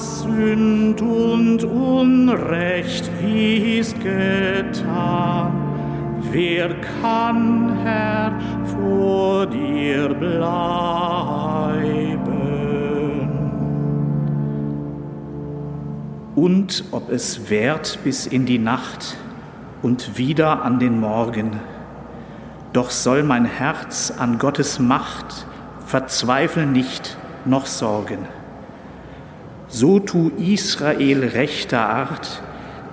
was Sünd und Unrecht ist getan. Wer kann, Herr, vor dir bleiben? Und ob es währt bis in die Nacht und wieder an den Morgen, doch soll mein Herz an Gottes Macht verzweifeln nicht noch sorgen. So tu Israel rechter Art,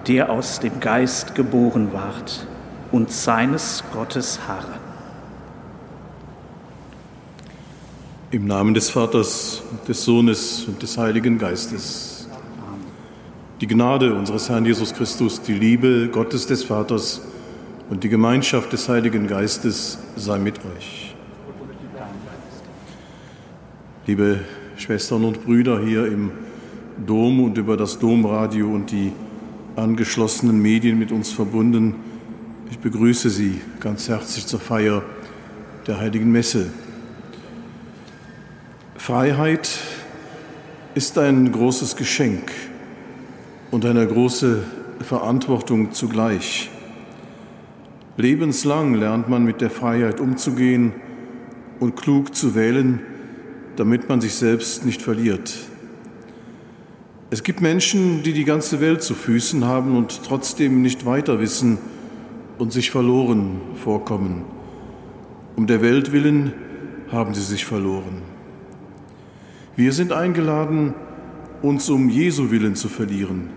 der aus dem Geist geboren ward und seines Gottes harren. Im Namen des Vaters, des Sohnes und des Heiligen Geistes. Die Gnade unseres Herrn Jesus Christus, die Liebe Gottes des Vaters und die Gemeinschaft des Heiligen Geistes sei mit euch. Liebe Schwestern und Brüder hier im Dom und über das Domradio und die angeschlossenen Medien mit uns verbunden, ich begrüße Sie ganz herzlich zur Feier der Heiligen Messe. Freiheit ist ein großes Geschenk und eine große Verantwortung zugleich. Lebenslang lernt man mit der Freiheit umzugehen und klug zu wählen, damit man sich selbst nicht verliert. Es gibt Menschen, die die ganze Welt zu Füßen haben und trotzdem nicht weiter wissen und sich verloren vorkommen. Um der Welt willen haben sie sich verloren. Wir sind eingeladen, uns um Jesu willen zu verlieren,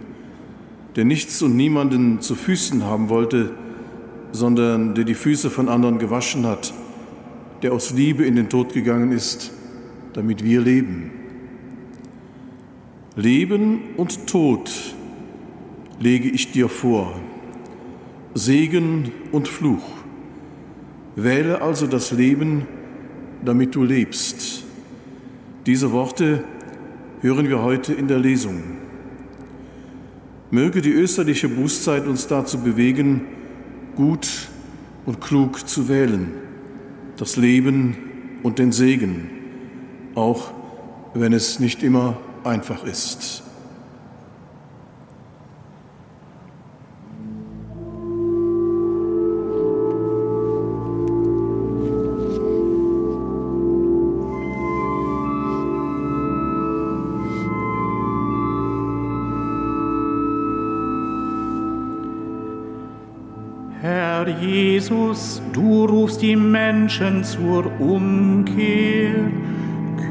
der nichts und niemanden zu Füßen haben wollte, sondern der die Füße von anderen gewaschen hat, der aus Liebe in den Tod gegangen ist, damit wir leben. Leben und Tod lege ich dir vor, Segen und Fluch. Wähle also das Leben, damit du lebst. Diese Worte hören wir heute in der Lesung. Möge die österliche Bußzeit uns dazu bewegen, gut und klug zu wählen, das Leben und den Segen, auch wenn es nicht immer einfach ist. Jesus, du rufst die Menschen zur Umkehr.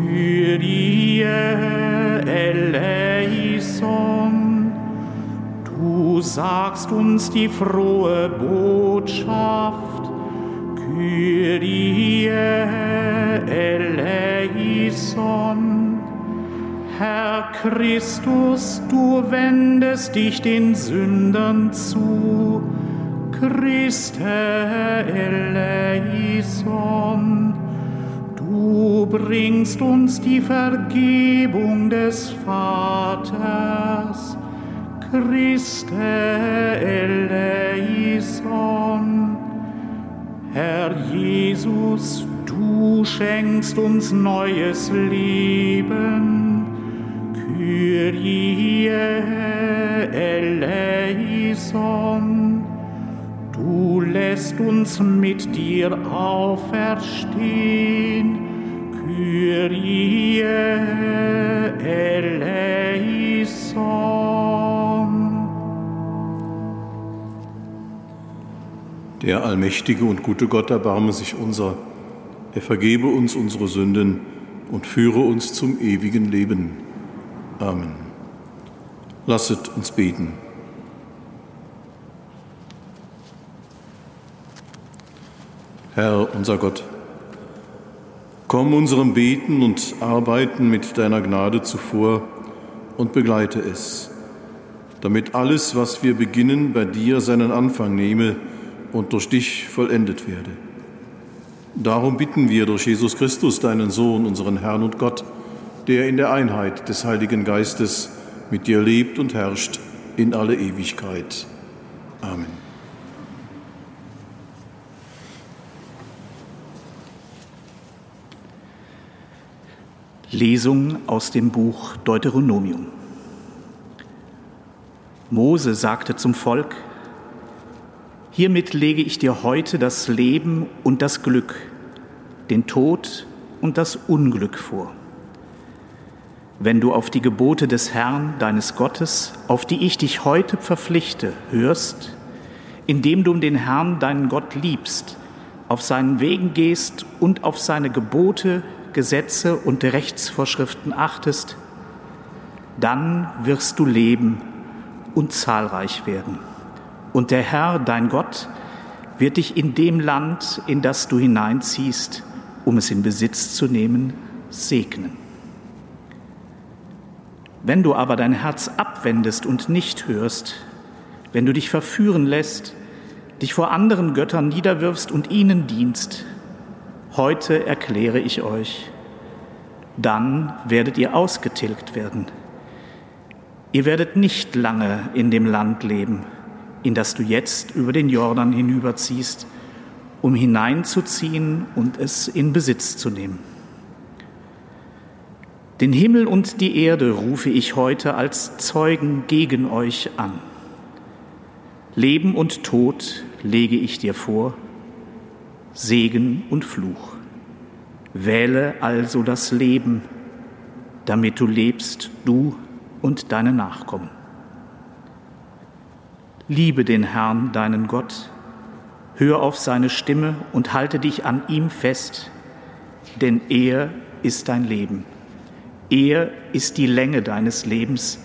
Kyrie eleison. Du sagst uns die frohe Botschaft. Kyrie eleison. Herr Christus, du wendest dich den Sündern zu Christe eleison. Bringst uns die Vergebung des Vaters. Christe eleison. Herr Jesus, du schenkst uns neues Leben. Kyrie eleison. Du lässt uns mit dir auferstehen, Kyrie eleison. Der allmächtige und gute Gott erbarme sich unser, er vergebe uns unsere Sünden und führe uns zum ewigen Leben. Amen. Lasset uns beten. Herr unser Gott, komm unserem Beten und Arbeiten mit deiner Gnade zuvor und begleite es, damit alles, was wir beginnen, bei dir seinen Anfang nehme und durch dich vollendet werde. Darum bitten wir durch Jesus Christus, deinen Sohn, unseren Herrn und Gott, der in der Einheit des Heiligen Geistes mit dir lebt und herrscht in alle Ewigkeit. Amen. Lesung aus dem Buch Deuteronomium. Mose sagte zum Volk, Hiermit lege ich dir heute das Leben und das Glück, den Tod und das Unglück vor. Wenn du auf die Gebote des Herrn, deines Gottes, auf die ich dich heute verpflichte, hörst, indem du den Herrn, deinen Gott, liebst, auf seinen Wegen gehst und auf seine Gebote, Gesetze und Rechtsvorschriften achtest, dann wirst du leben und zahlreich werden. Und der Herr, dein Gott, wird dich in dem Land, in das du hineinziehst, um es in Besitz zu nehmen, segnen. Wenn du aber dein Herz abwendest und nicht hörst, wenn du dich verführen lässt, dich vor anderen Göttern niederwirfst und ihnen dienst, heute erkläre ich euch, dann werdet ihr ausgetilgt werden. Ihr werdet nicht lange in dem Land leben, in das du jetzt über den Jordan hinüberziehst, um hineinzuziehen und es in Besitz zu nehmen. Den Himmel und die Erde rufe ich heute als Zeugen gegen euch an. Leben und Tod lege ich dir vor, Segen und Fluch. Wähle also das Leben, damit du lebst, du und deine Nachkommen. Liebe den Herrn, deinen Gott, hör auf seine Stimme und halte dich an ihm fest, denn er ist dein Leben. Er ist die Länge deines Lebens,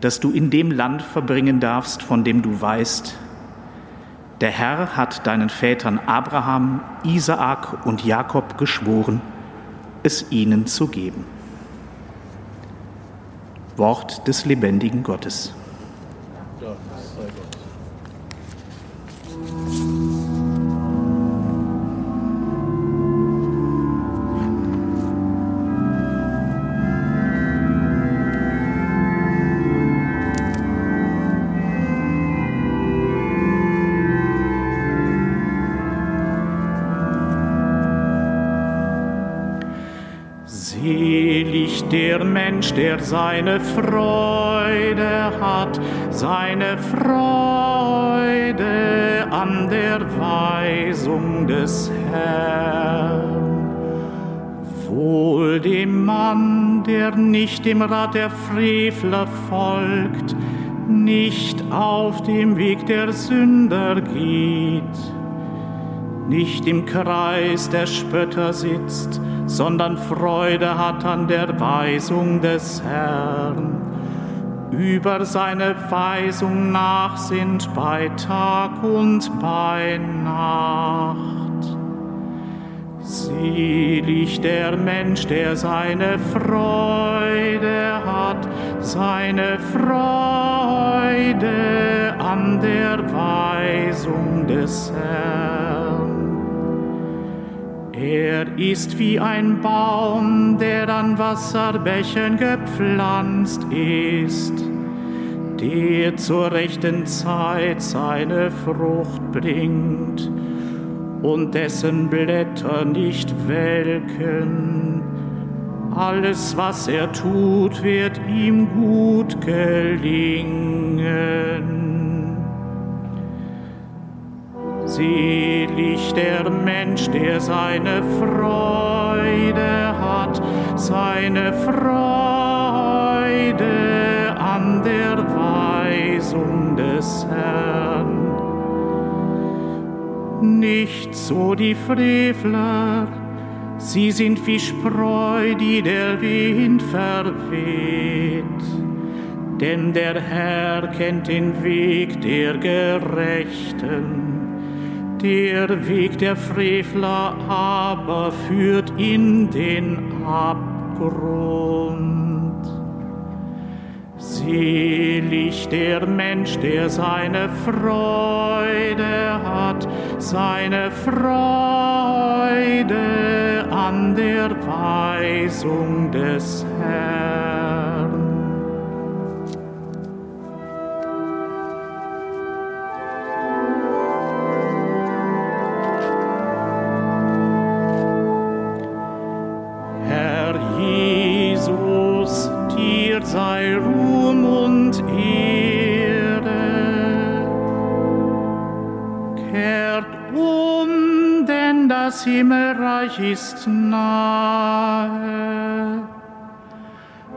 das du in dem Land verbringen darfst, von dem du weißt. Der Herr hat deinen Vätern Abraham, Isaak und Jakob geschworen, es ihnen zu geben. Wort des lebendigen Gottes. Mensch, der seine Freude hat, seine Freude an der Weisung des Herrn. Wohl dem Mann, der nicht dem Rat der Frevler folgt, nicht auf dem Weg der Sünder geht, nicht im Kreis der Spötter sitzt, sondern Freude hat an der Weisung des Herrn. Über seine Weisung nach sind bei Tag und bei Nacht. Selig der Mensch, der seine Freude hat, seine Freude an der Weisung des Herrn. Er ist wie ein Baum, der an Wasserbächen gepflanzt ist, der zur rechten Zeit seine Frucht bringt und dessen Blätter nicht welken. Alles, was er tut, wird ihm gut gelingen. Selig der Mensch, der seine Freude hat, seine Freude an der Weisung des Herrn. Nicht so die Frevler, sie sind wie Spreu, die der Wind verweht. Denn der Herr kennt den Weg der Gerechten der Weg der Frevler aber führt in den Abgrund. Selig der Mensch, der seine Freude hat, seine Freude an der Weisung des Herrn. Himmelreich ist nahe.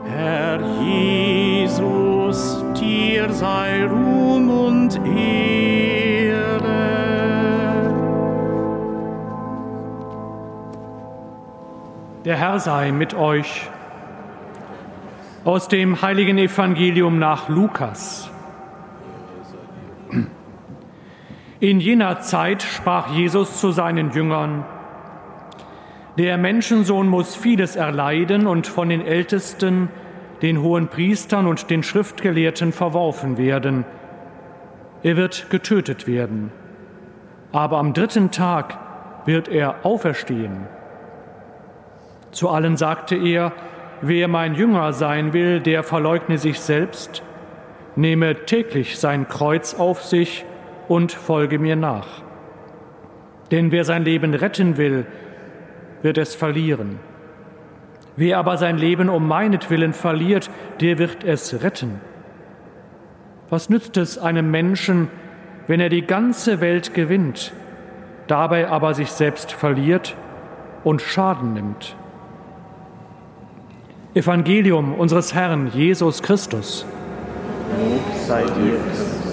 Herr Jesus, dir sei Ruhm und Ehre. Der Herr sei mit euch. Aus dem heiligen Evangelium nach Lukas. In jener Zeit sprach Jesus zu seinen Jüngern, der Menschensohn muss vieles erleiden und von den Ältesten, den hohen Priestern und den Schriftgelehrten verworfen werden. Er wird getötet werden. Aber am dritten Tag wird er auferstehen. Zu allen sagte er, wer mein Jünger sein will, der verleugne sich selbst, nehme täglich sein Kreuz auf sich und folge mir nach. Denn wer sein Leben retten will, wird es verlieren. Wer aber sein Leben um meinetwillen verliert, der wird es retten. Was nützt es einem Menschen, wenn er die ganze Welt gewinnt, dabei aber sich selbst verliert und Schaden nimmt? Evangelium unseres Herrn Jesus Christus. Lob sei dir, Christus.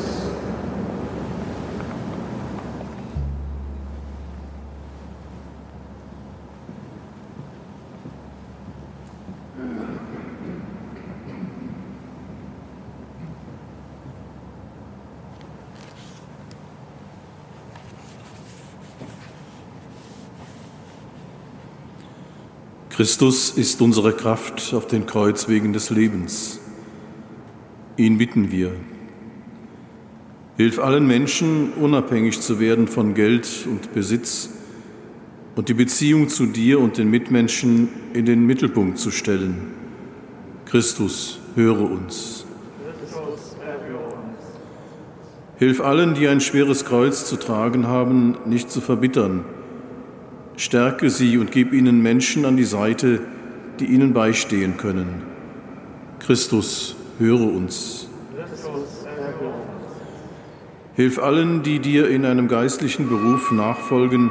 Christus ist unsere Kraft auf den Kreuzwegen des Lebens. Ihn bitten wir. Hilf allen Menschen, unabhängig zu werden von Geld und Besitz und die Beziehung zu dir und den Mitmenschen in den Mittelpunkt zu stellen. Christus, höre uns. Hilf allen, die ein schweres Kreuz zu tragen haben, nicht zu verbittern, Stärke sie und gib ihnen Menschen an die Seite, die ihnen beistehen können. Christus, höre uns. Hilf allen, die dir in einem geistlichen Beruf nachfolgen,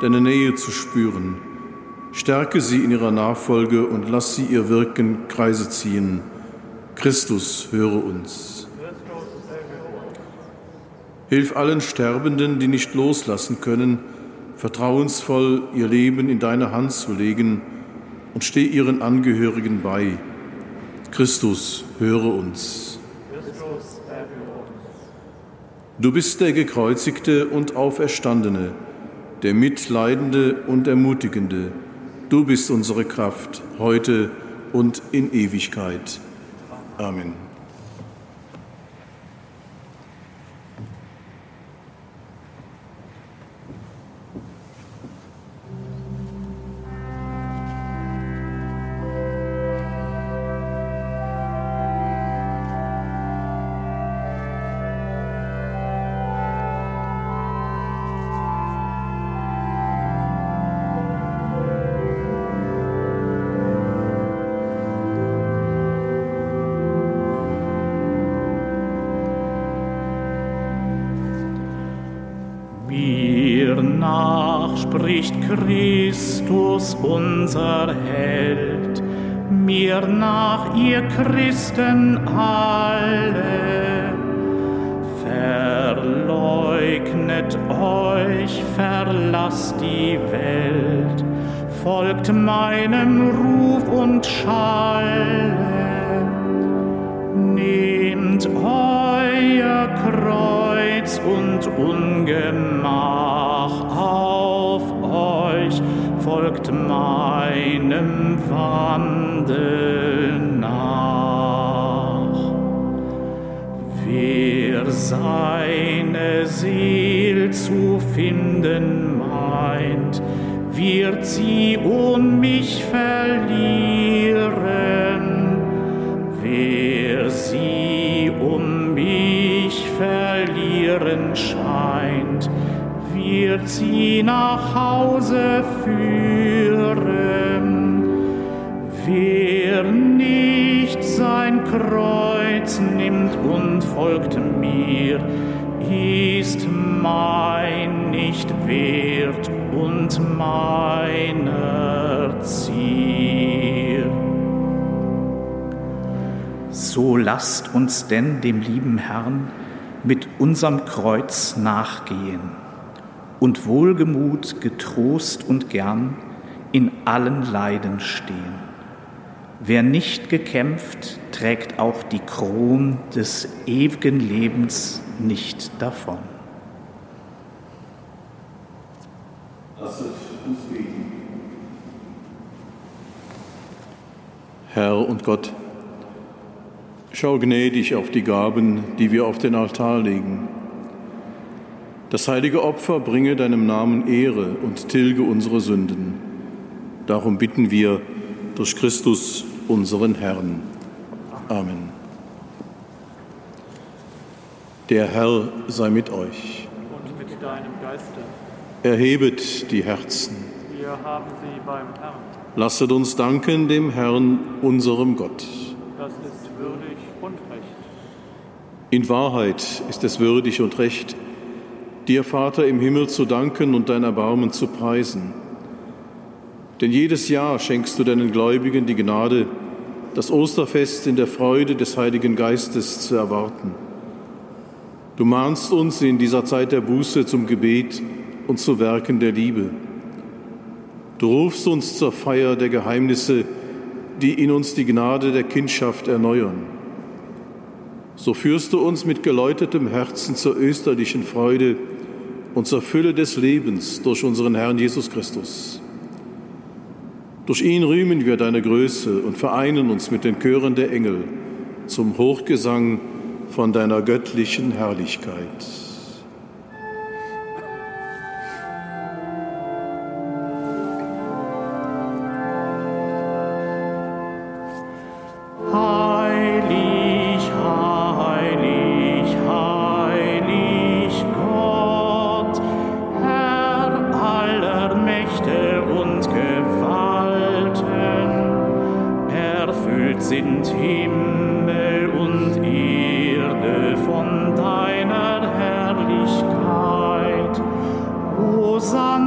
deine Nähe zu spüren. Stärke sie in ihrer Nachfolge und lass sie ihr Wirken Kreise ziehen. Christus, höre uns. Hilf allen Sterbenden, die nicht loslassen können, vertrauensvoll ihr Leben in deine Hand zu legen und steh ihren Angehörigen bei. Christus, höre uns. Du bist der Gekreuzigte und Auferstandene, der Mitleidende und Ermutigende. Du bist unsere Kraft, heute und in Ewigkeit. Amen. Spricht Christus, unser Held, mir nach ihr Christen alle. Verleugnet euch, verlasst die Welt, folgt meinem Ruf und Schalle. Nehmt euer Kreuz und Ungemach folgt meinem Wandel nach. Wer seine Seel zu finden meint, wird sie um mich verlieren. Wird sie nach Hause führen. Wer nicht sein Kreuz nimmt und folgt mir, ist mein nicht wert und meiner Zier. So lasst uns denn dem lieben Herrn mit unserem Kreuz nachgehen und wohlgemut, getrost und gern in allen Leiden stehen. Wer nicht gekämpft, trägt auch die Kron des ewigen Lebens nicht davon. Herr und Gott, schau gnädig auf die Gaben, die wir auf den Altar legen. Das heilige Opfer bringe deinem Namen Ehre und tilge unsere Sünden. Darum bitten wir durch Christus, unseren Herrn. Amen. Der Herr sei mit euch. Und mit deinem Geiste. Erhebet die Herzen. Wir haben sie beim Herrn. Lasset uns danken dem Herrn, unserem Gott. Das ist würdig und recht. In Wahrheit ist es würdig und recht, dir, Vater im Himmel, zu danken und dein Erbarmen zu preisen. Denn jedes Jahr schenkst du deinen Gläubigen die Gnade, das Osterfest in der Freude des Heiligen Geistes zu erwarten. Du mahnst uns in dieser Zeit der Buße zum Gebet und zu Werken der Liebe. Du rufst uns zur Feier der Geheimnisse, die in uns die Gnade der Kindschaft erneuern. So führst du uns mit geläutetem Herzen zur österlichen Freude und zur Fülle des Lebens durch unseren Herrn Jesus Christus. Durch ihn rühmen wir deine Größe und vereinen uns mit den Chören der Engel zum Hochgesang von deiner göttlichen Herrlichkeit.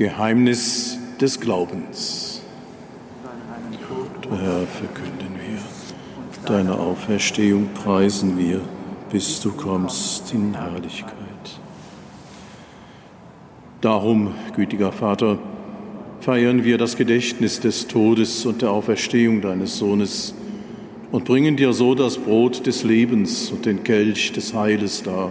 Geheimnis des Glaubens. Du Herr, verkünden wir. Deine Auferstehung preisen wir, bis du kommst in Herrlichkeit. Darum, gütiger Vater, feiern wir das Gedächtnis des Todes und der Auferstehung deines Sohnes und bringen dir so das Brot des Lebens und den Kelch des Heiles dar.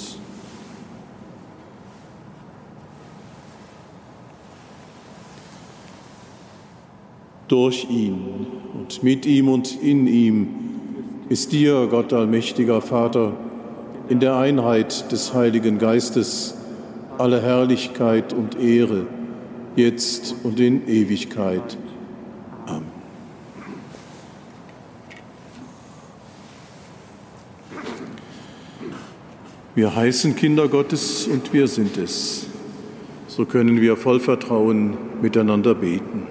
Durch ihn und mit ihm und in ihm ist dir, Gott allmächtiger Vater, in der Einheit des Heiligen Geistes alle Herrlichkeit und Ehre, jetzt und in Ewigkeit. Amen. Wir heißen Kinder Gottes und wir sind es. So können wir voll Vertrauen miteinander beten.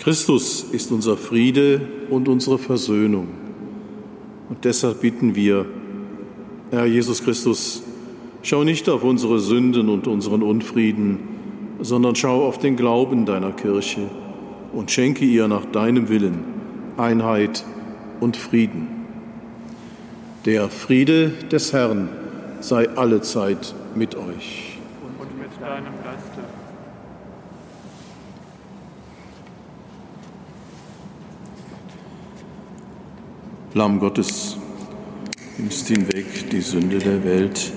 Christus ist unser Friede und unsere Versöhnung. Und deshalb bitten wir, Herr Jesus Christus, Schau nicht auf unsere Sünden und unseren Unfrieden, sondern schau auf den Glauben deiner Kirche und schenke ihr nach deinem Willen Einheit und Frieden. Der Friede des Herrn sei allezeit mit euch. Und mit deinem Geiste. Lamm Gottes, nimmst hinweg die Sünde der Welt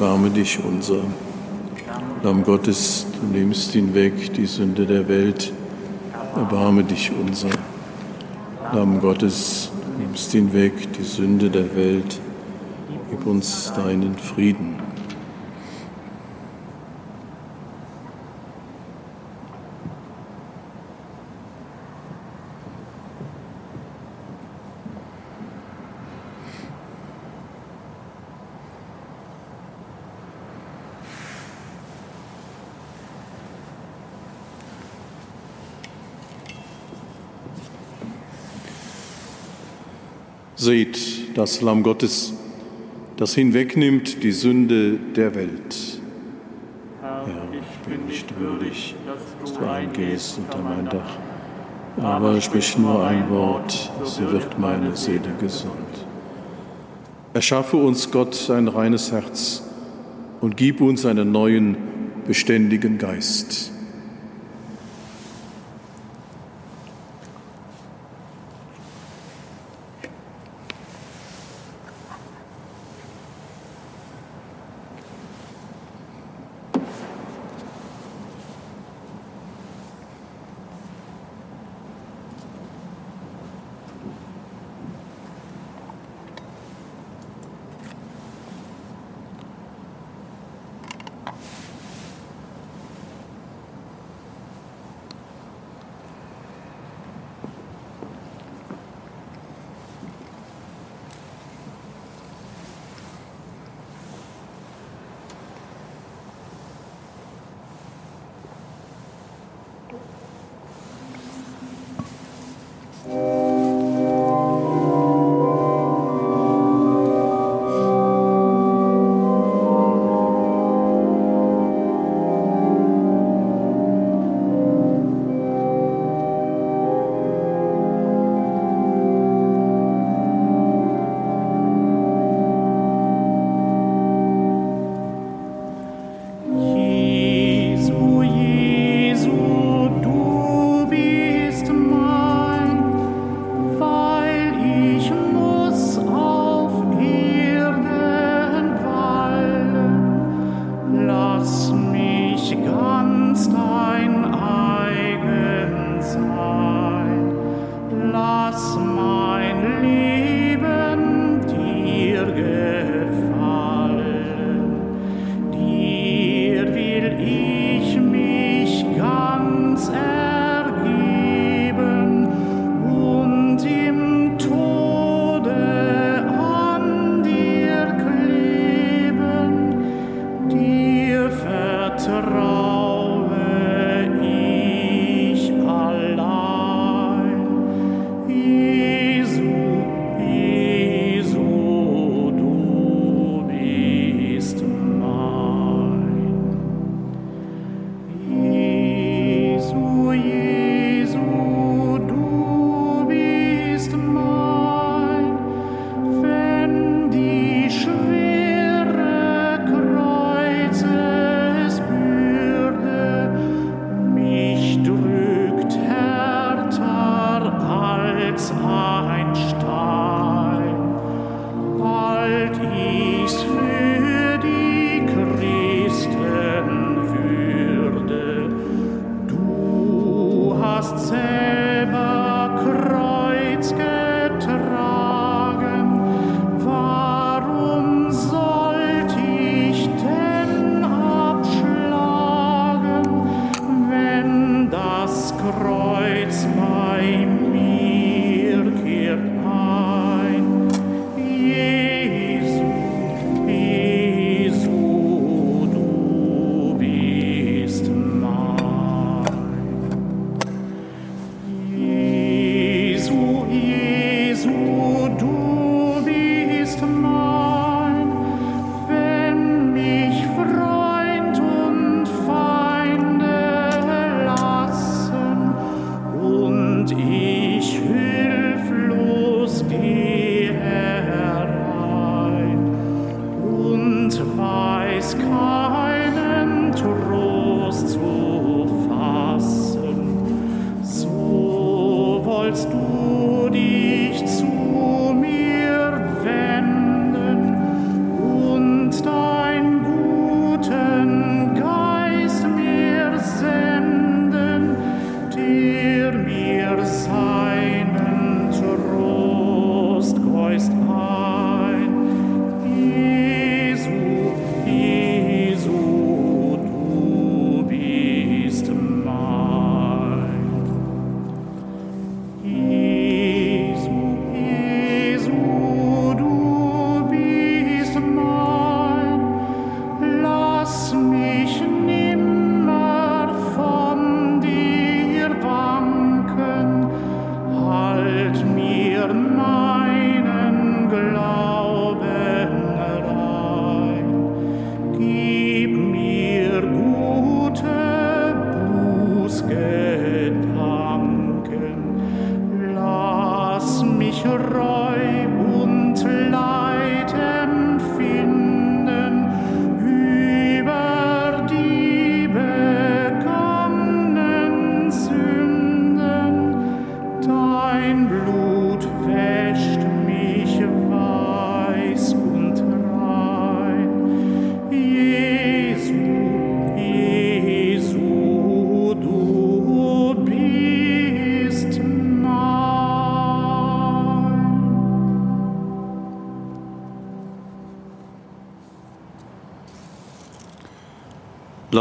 Erbarme dich unser. Lamm Gottes, du nimmst hinweg die Sünde der Welt. Erbarme dich unser. Lamm Gottes, du nimmst hinweg die Sünde der Welt. Gib uns deinen Frieden. Seht das Lamm Gottes, das hinwegnimmt die Sünde der Welt. Herr, ich bin nicht würdig, dass du eingehst unter mein Dach. aber sprich nur ein Wort, so wird meine Seele gesund. Erschaffe uns, Gott, ein reines Herz und gib uns einen neuen, beständigen Geist.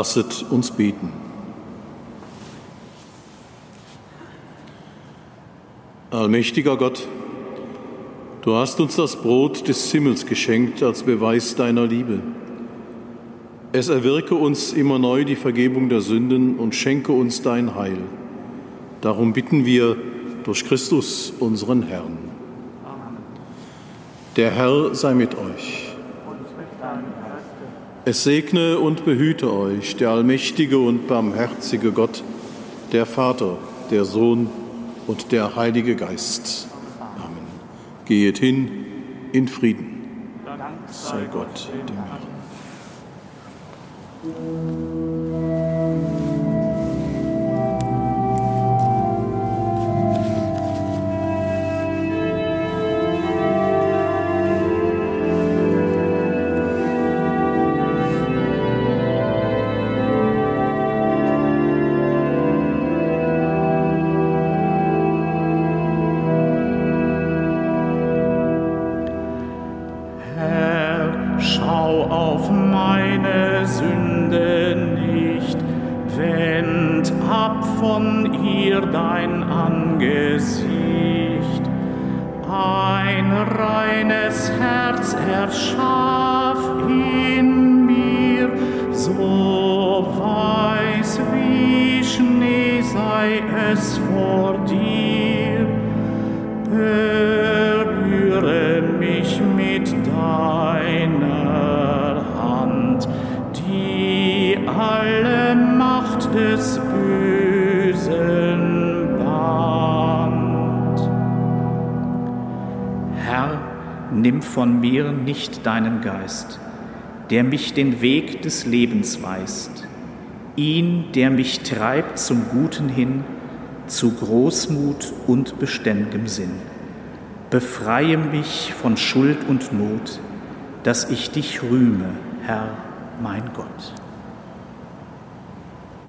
Lasset uns beten. Allmächtiger Gott, du hast uns das Brot des Himmels geschenkt als Beweis deiner Liebe. Es erwirke uns immer neu die Vergebung der Sünden und schenke uns dein Heil. Darum bitten wir durch Christus, unseren Herrn. Der Herr sei mit euch. Es segne und behüte euch der allmächtige und barmherzige Gott, der Vater, der Sohn und der Heilige Geist. Amen. Gehet hin in Frieden. Sei Gott dem Herrn. auf meine Sünde nicht, wend ab von ihr dein Angesicht. Ein reines Herz erschaff in mir, so weiß wie Schnee sei es vor dir. Nimm von mir nicht deinen Geist, der mich den Weg des Lebens weist, ihn, der mich treibt zum Guten hin, zu Großmut und beständigem Sinn. Befreie mich von Schuld und Not, dass ich dich rühme, Herr, mein Gott.